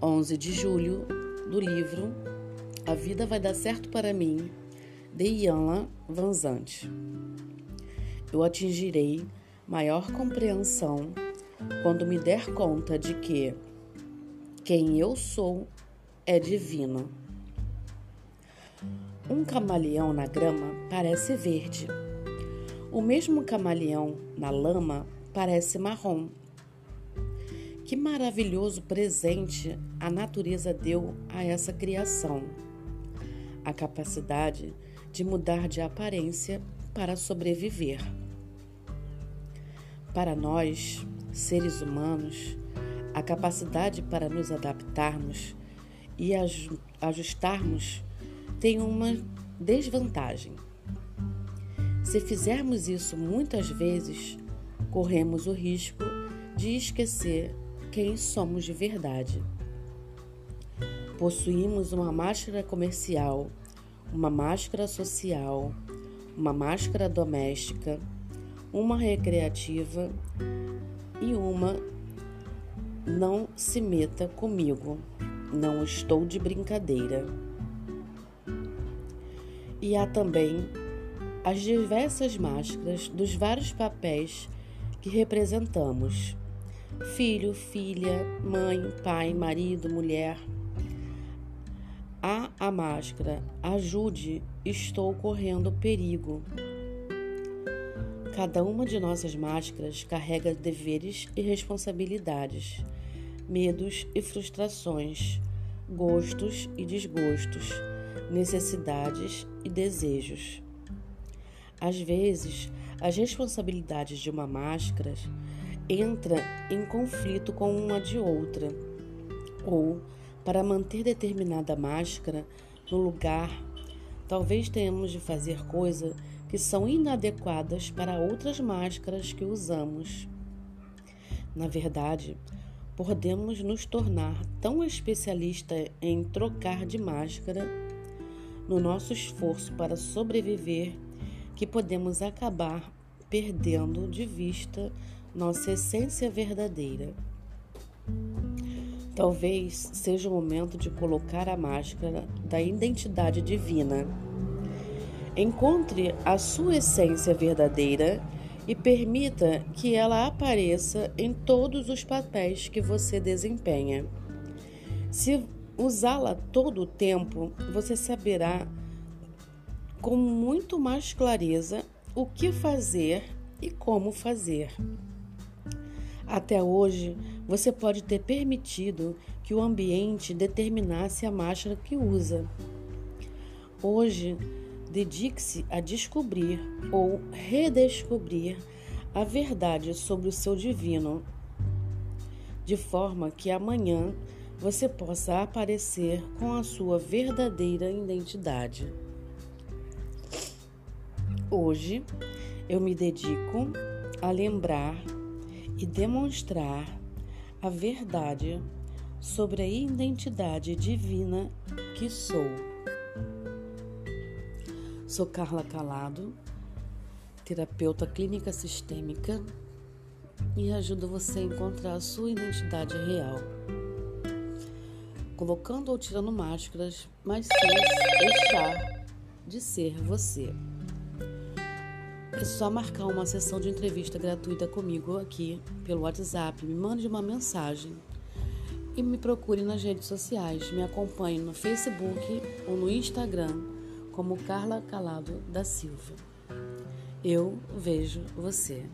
11 de julho, do livro A Vida Vai Dar Certo para Mim, de Ianla Vanzante. Eu atingirei maior compreensão quando me der conta de que quem eu sou é divino. Um camaleão na grama parece verde. O mesmo camaleão na lama parece marrom. Que maravilhoso presente a natureza deu a essa criação! A capacidade de mudar de aparência para sobreviver. Para nós, seres humanos, a capacidade para nos adaptarmos e ajustarmos tem uma desvantagem. Se fizermos isso muitas vezes, corremos o risco de esquecer quem somos de verdade. Possuímos uma máscara comercial, uma máscara social, uma máscara doméstica, uma recreativa e uma não se meta comigo, não estou de brincadeira. E há também as diversas máscaras dos vários papéis que representamos: filho, filha, mãe, pai, marido, mulher. Há a máscara, ajude, estou correndo perigo. Cada uma de nossas máscaras carrega deveres e responsabilidades, medos e frustrações, gostos e desgostos, necessidades e desejos. Às vezes, as responsabilidades de uma máscara entra em conflito com uma de outra, ou para manter determinada máscara no lugar, talvez tenhamos de fazer coisas que são inadequadas para outras máscaras que usamos. Na verdade, podemos nos tornar tão especialista em trocar de máscara no nosso esforço para sobreviver que podemos acabar perdendo de vista nossa essência verdadeira. Talvez seja o momento de colocar a máscara da identidade divina. Encontre a sua essência verdadeira e permita que ela apareça em todos os papéis que você desempenha. Se usá-la todo o tempo, você saberá com muito mais clareza o que fazer e como fazer. Até hoje, você pode ter permitido que o ambiente determinasse a máscara que usa. Hoje, dedique-se a descobrir ou redescobrir a verdade sobre o seu divino, de forma que amanhã você possa aparecer com a sua verdadeira identidade. Hoje eu me dedico a lembrar e demonstrar a verdade sobre a identidade divina que sou. Sou Carla Calado, terapeuta clínica sistêmica e ajudo você a encontrar a sua identidade real, colocando ou tirando máscaras, mas sem deixar de ser você. É só marcar uma sessão de entrevista gratuita comigo aqui pelo WhatsApp. Me mande uma mensagem e me procure nas redes sociais. Me acompanhe no Facebook ou no Instagram como Carla Calado da Silva. Eu vejo você.